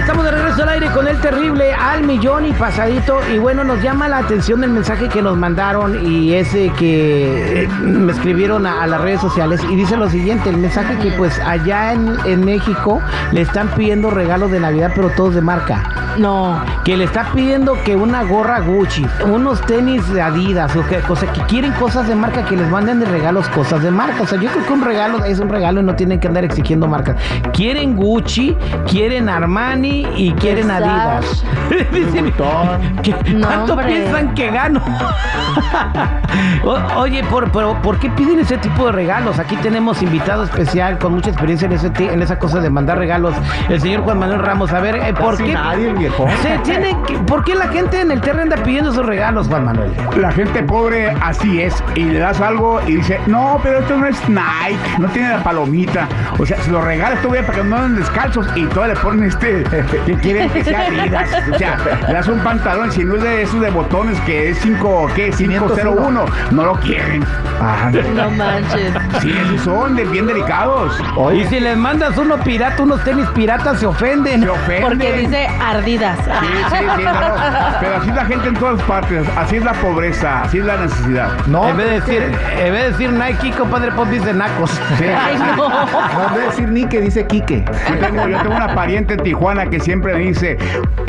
Estamos de regreso al aire con el terrible al millón y pasadito. Y bueno, nos llama la atención el mensaje que nos mandaron y ese que eh, me escribieron a, a las redes sociales. Y dice lo siguiente: el mensaje que, pues, allá en, en México le están pidiendo regalos de Navidad, pero todos de marca. No. Que le está pidiendo que una gorra Gucci, unos tenis de Adidas, o que, o sea, que quieren cosas de marca, que les manden de regalos cosas de marca. O sea, yo creo que un regalo es un regalo y no tienen que andar exigiendo marcas. Quieren Gucci, quieren Armani y quieren Adidas. Dicen, ¿qué- No, ¿Cuánto hombre. piensan que gano? O- Oye, por, pero ¿por qué piden ese tipo de regalos? Aquí tenemos invitado especial con mucha experiencia en, ese, en esa cosa de mandar regalos, el señor Juan Manuel Ramos. A ver, eh, ¿por Casi qué? nadie, viejo. Se tiene que- ¿Por qué la gente en el terreno anda pidiendo esos regalos, Juan Manuel? La gente pobre así es. Y le das algo y dice, no, pero esto no es Nike, no tiene la palomita. O sea, se lo regalas todavía para que no anden descalzos y todavía le ponen este, que quieren que sea Adidas. O sea, le das un pantalón, si no es de esos de botones que es 5, ¿qué? 501, no lo quieren. Ah, No manches. sí, esos son de bien delicados. Y si les mandas uno pirata, unos tenis piratas, se ofenden. Se ofenden. Porque dice ardidas. Sí, sí, sí, no. Pero así es la gente en todas partes. Así es la pobreza, así es la necesidad. No, en vez de decir, en vez de decir Nike, compadre, pues dice Nacos. Sí. Ay, no. no, en vez de decir ni que dice Quique. Yo tengo, yo tengo una pariente en Tijuana que siempre me dice,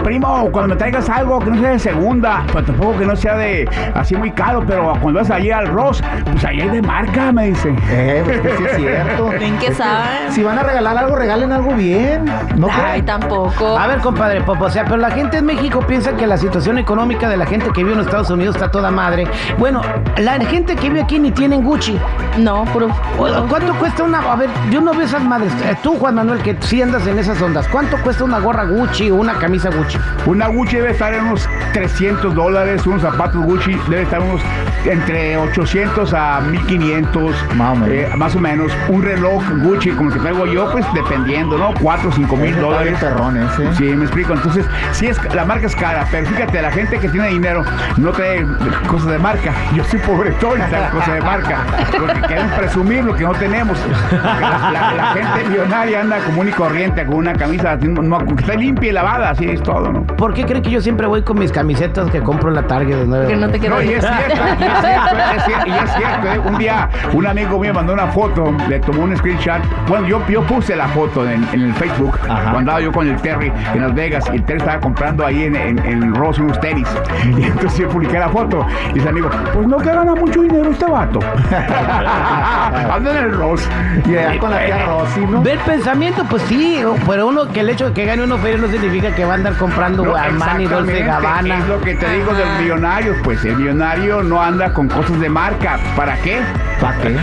primo, cuando me traigas algo que no sea de segunda, pues tampoco que no sea de así muy caro, pero cuando vas allí al Ross, pues ahí hay de marca, me dice. Eh, pues que sí es cierto. Ven que saben. Si van a regalar algo, regalen algo bien. No Ay, tampoco. A ver, compadre Popo, sea, pero la gente en México piensa que la situación económica de la gente que vive en Estados Unidos está toda madre. Bueno, la gente que vive aquí ni tienen Gucci. No, puro. O- ¿Cuánto cuesta una? A ver, yo no veo esas madres. Eh, Tú, Juan Manuel, que sí andas en esas ondas. ¿Cuánto cuesta una gorra Gucci o una camisa Gucci? Una Gucci debe estar en unos 300 dólares, unos zapatos Gucci debe estar unos entre 800 a 1500, Más o menos. eh, más o menos. Un reloj Gucci como el que traigo yo, pues dependiendo, ¿no? 4 o 5 mil dólares. perrón ese. Sí, me explico. Entonces, sí es la marca es cara, pero fíjate, la gente que tiene dinero no trae cosas de marca. Yo soy pobretón y traigo cosas de marca. Porque queremos presumir lo que no tenemos. La, la- la gente millonaria anda común y corriente con una camisa no, que está limpia y lavada, así es todo, ¿no? ¿Por qué creen que yo siempre voy con mis camisetas que compro en la Target de 9? Que no te No, y es cierto, y es cierto, es cierto, y es cierto, ¿eh? Un día un amigo mío mandó una foto, le tomó un screenshot. Bueno, yo, yo puse la foto en, en el Facebook Ajá. cuando andaba yo con el Terry en Las Vegas y el Estaba comprando ahí en, en, en Ross unos tenis. Y entonces yo publiqué la foto y dice amigo, pues no que gana mucho dinero este vato. Anda en el Ross. Y allá con la tía Rosy, ¿no? Ver pensamiento, pues sí, pero uno que el hecho de que gane uno feria no significa que va a andar comprando No, Armani, Dolce Gabbana. Es lo que te digo del millonario, pues el millonario no anda con cosas de marca. ¿Para qué? ¿Para qué?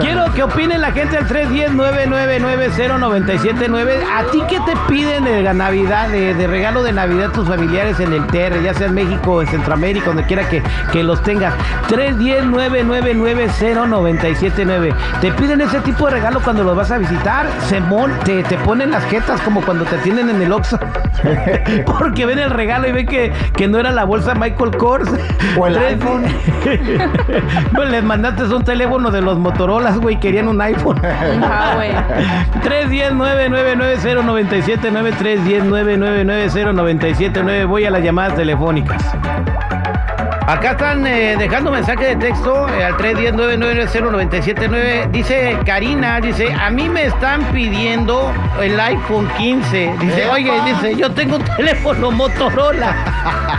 Quiero que opine la gente al 310-999-0979. ¿A ti qué te piden de la Navidad, de, de regalo de Navidad tus familiares en el TR, ya sea en México o en Centroamérica, donde quiera que, que los tengas? 310-999-0979. ¿Te piden ese tipo de regalo cuando los vas a visitar? Se mon- te, te ponen las jetas como cuando te atienden en el Oxxo. Porque ven el regalo y ven que, que no era la bolsa Michael Kors. O el Tres- iPhone. pues les mandaste un teléfono de los Motorolas, güey, querían un iPhone. Ajá, güey. 310-999-0979, 310-999-0979. Voy a las llamadas telefónicas. Acá están eh, dejando mensaje de texto eh, al 310-999-0979. Dice Karina, dice, a mí me están pidiendo el iPhone 15. Dice, ¡Epa! oye, dice, yo tengo un teléfono Motorola.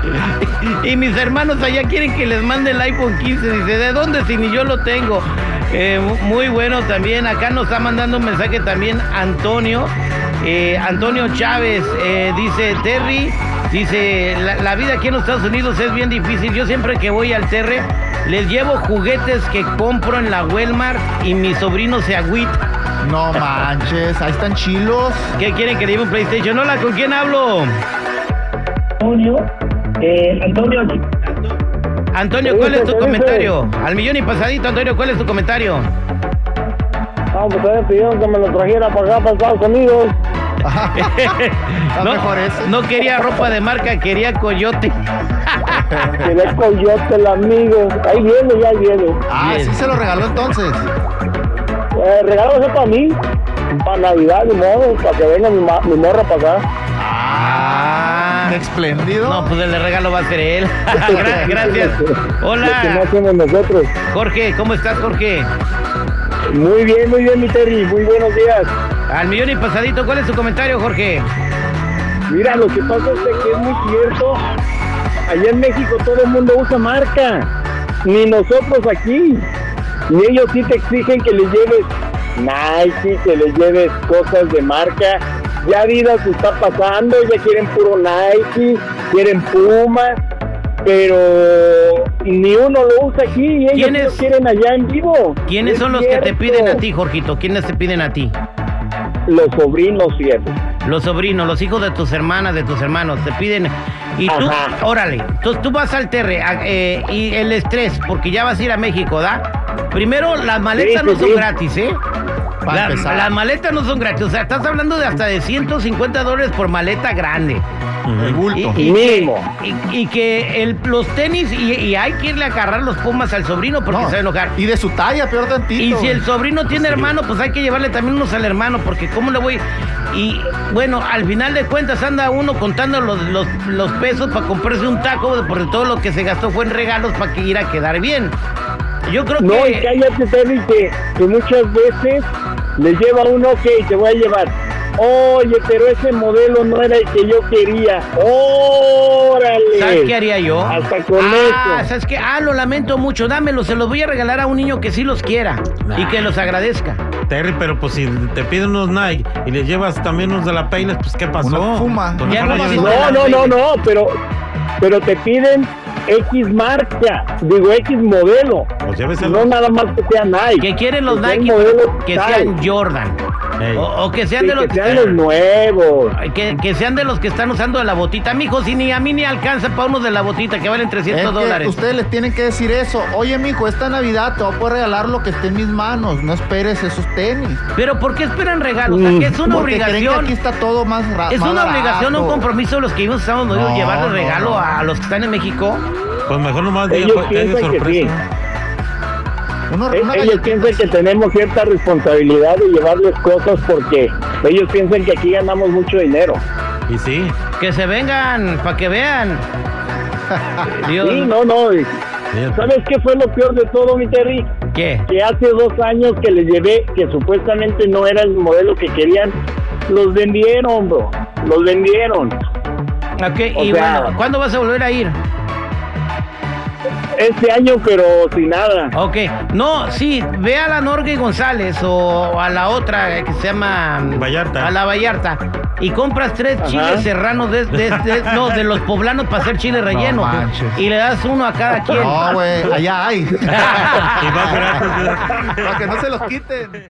y mis hermanos allá quieren que les mande el iPhone 15. Dice, ¿de dónde si ni yo lo tengo? Eh, mu- muy bueno también. Acá nos está mandando un mensaje también Antonio. Eh, Antonio Chávez eh, dice, Terry, dice, la, la vida aquí en los Estados Unidos es bien difícil. Yo siempre que voy al Terre, les llevo juguetes que compro en la Walmart y mi sobrino se agüita. No manches, ahí están chilos. ¿Qué quieren que le lleve un PlayStation? Hola, ¿con quién hablo? Antonio, eh, Antonio, Antonio, ¿cuál es tu comentario? Al millón y pasadito, Antonio, ¿cuál es tu comentario? ah, pues me pidieron que me lo trajera para acá, para Estados Unidos. No, mejor eso. no quería ropa de marca, quería coyote. Tiene coyote el amigo. Ahí viene, ya viene. Ah, Bien. sí se lo regaló entonces. Eh, regalo eso para mí, para Navidad, ni modo, para que venga mi, mi morra para acá. Ah, espléndido. No, pues el regalo va a ser él. Gra- Gracias. Lo que no Hola. Jorge, ¿cómo estás, Jorge? Muy bien, muy bien, mi Terry. Muy buenos días. Al millón y pasadito, ¿cuál es tu comentario, Jorge? Mira, lo que pasa es que es muy cierto. Allá en México todo el mundo usa marca. Ni nosotros aquí. Y ellos sí te exigen que les lleves Nike, que les lleves cosas de marca. Ya Adidas se está pasando, ya quieren puro Nike, quieren Puma, pero ni uno lo usa aquí y ellos sí ¿Quiénes- lo quieren allá en vivo. ¿Quiénes Es son los que te piden a ti, Jorgito? ¿Quiénes te piden a ti? Los sobrinos, fíjate. Los sobrinos, los hijos de tus hermanas, de tus hermanos, te piden. Y tú, Ajá. órale, entonces tú vas al terre a- eh, y el estrés, porque ya vas a ir a México, ¿da? Primero, las maletas Sí, no sí, son sí. gratis, ¿eh? Para La- empezar. las maletas no son gratis, o sea, estás hablando de hasta de 150 dólares por maleta grande. El bulto. Y, y que, Mínimo. y- y que el- los tenis, y, y hay que irle a agarrar los pumas al sobrino porque No, se va a enojar. Y de su talla, peor tantito. Y si el sobrino tiene hermano, pues hay que llevarle también unos al hermano, porque ¿cómo le voy? Y bueno, al final de cuentas anda uno contando los, los, los pesos para comprarse un taco, porque todo lo que se gastó fue en regalos para que ir a quedar bien. Yo creo No, y que... cállate, Terry, que, que muchas veces les lleva uno, ok, te voy a llevar. Oye, pero ese modelo no era el que yo quería. ¡Órale! ¿Sabes qué haría yo? Hasta con ah, eso. ¿sabes qué? Ah, lo lamento mucho, dámelo, se los voy a regalar a un niño que sí los quiera y que los agradezca. Terry, pero pues si te piden unos Nike y le llevas también unos de la Payless, pues ¿qué pasó? Unos Puma. Pues Ya mejor no le vas llevas- a- No, no, no, no, pero, pero te piden X marca, digo X modelo. Pues. No nada más que sea Nike. Que quieren los Que Nike que sean Jordan. O, o que sean Sí, de los que sean los nuevos. Que, que sean de los que están usando de la botita. Mijo, si ni a mí ni alcanza para unos de la botita que valen Es 300 que dólares. ustedes les tienen que decir eso. Oye, mijo, esta Navidad te voy a poder regalar lo que esté en mis manos. No esperes esos tenis. Pero ¿por qué esperan regalos? O sea, que es una Porque creen que obligación. aquí está todo más Es más una obligación, un compromiso de los que vivimos Estados Unidos No, llevarle no, regalo no. a los que están en México. Pues mejor nomás diga, Ellos pues, piensan que sorpresa. sí. Uno- Eh, una ellos piensan que tenemos cierta responsabilidad de llevarles cosas porque ellos piensan que aquí ganamos mucho dinero. Y sí. Que se vengan, para que vean. Dios, Sí, no, no. ¿Sabes qué fue lo peor de todo, mi Terry? ¿qué? Que hace dos años que les llevé, que supuestamente no era el modelo que querían, los vendieron, bro. Los vendieron. Ok, O y sea- bueno, ¿cuándo vas a volver a ir? Este año, pero sin nada. Ok, no, sí, ve a la Norgue González o a la otra que se llama mm, Vallarta. A la Vallarta. Y compras tres Ajá. chiles serranos de, de- de- no, de los poblanos para hacer chile relleno. manches. y le das uno a cada quien. No, güey, allá hay. Y más gratis. Para que no se los quiten.